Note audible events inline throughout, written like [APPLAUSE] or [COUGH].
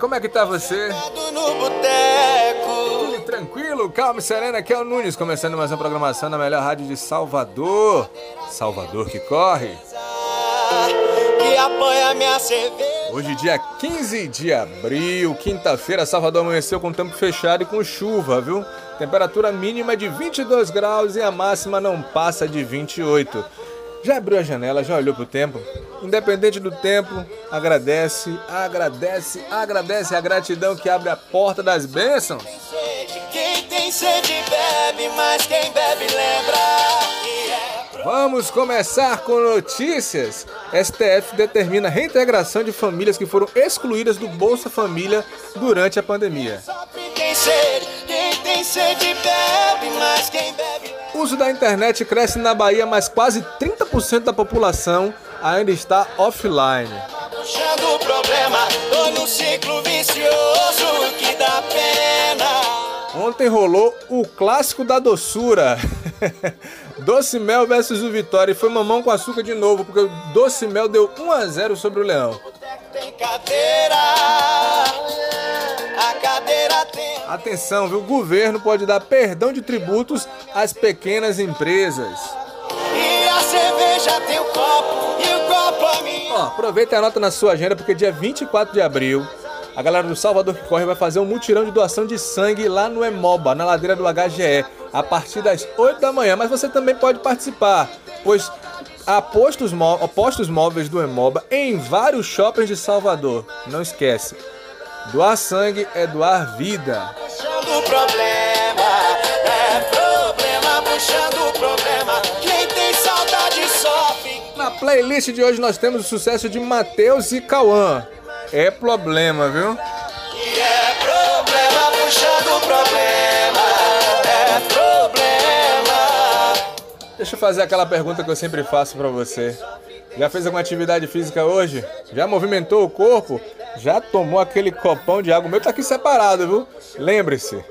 como é que tá você? Tudo tranquilo, calma e serena, aqui é o Nunes, começando mais uma programação na melhor rádio de Salvador. Salvador que corre. Hoje, dia 15 de abril, quinta-feira, Salvador amanheceu com tempo fechado e com chuva, viu? Temperatura mínima de 22 graus e a máxima não passa de 28. Já abriu a janela, já olhou pro tempo? Independente do tempo, agradece, agradece, agradece a gratidão que abre a porta das bênçãos. Vamos começar com notícias. STF determina reintegração de famílias que foram excluídas do Bolsa Família durante a pandemia. O uso da internet cresce na Bahia, mas quase 30% da população ainda está offline. Ontem rolou o clássico da doçura. [LAUGHS] Doce Mel versus o Vitória e foi mamão com açúcar de novo, porque o Doce Mel deu 1 a 0 sobre o Leão. Atenção, viu? O governo pode dar perdão de tributos às pequenas empresas. Cerveja tem o copo, e o copo a mim. Ó, aproveita e anota na sua agenda porque dia 24 de abril a galera do Salvador que corre vai fazer um mutirão de doação de sangue lá no Emoba, na ladeira do HGE, a partir das 8 da manhã. Mas você também pode participar, pois há postos, postos móveis do Emoba em vários shoppings de Salvador. Não esquece, doar sangue é doar vida. Puxando o problema, playlist de hoje nós temos o sucesso de Matheus e Cauã. É problema, viu? É problema, puxando problema, é problema. Deixa eu fazer aquela pergunta que eu sempre faço pra você. Já fez alguma atividade física hoje? Já movimentou o corpo? Já tomou aquele copão de água? O meu tá aqui separado, viu? Lembre-se.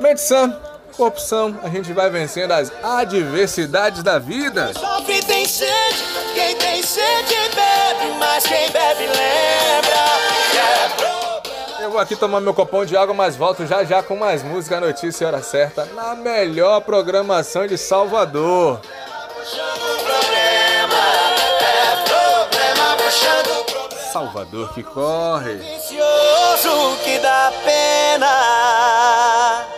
Mente são, a gente vai vencendo as adversidades da vida. Sofre tem sede, quem tem sede bebe, mas quem bebe lembra. É. Eu vou aqui tomar meu copão de água, mas volto já já com mais música, notícia e hora certa na melhor programação de Salvador. É. Salvador que corre. Vicioso que dá pena.